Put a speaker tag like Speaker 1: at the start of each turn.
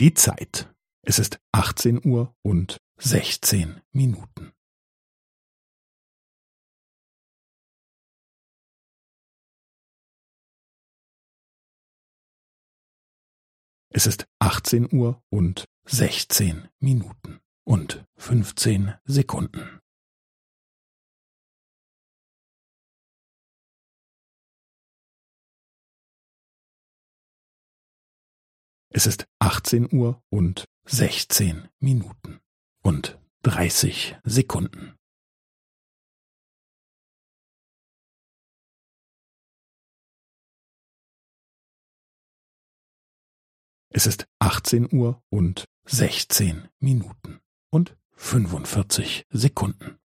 Speaker 1: Die Zeit. Es ist 18 Uhr und 16 Minuten. Es ist 18 Uhr und 16 Minuten und 15 Sekunden. Es ist 18 Uhr und 16 Minuten und 30 Sekunden. Es ist 18 Uhr und 16 Minuten und 45 Sekunden.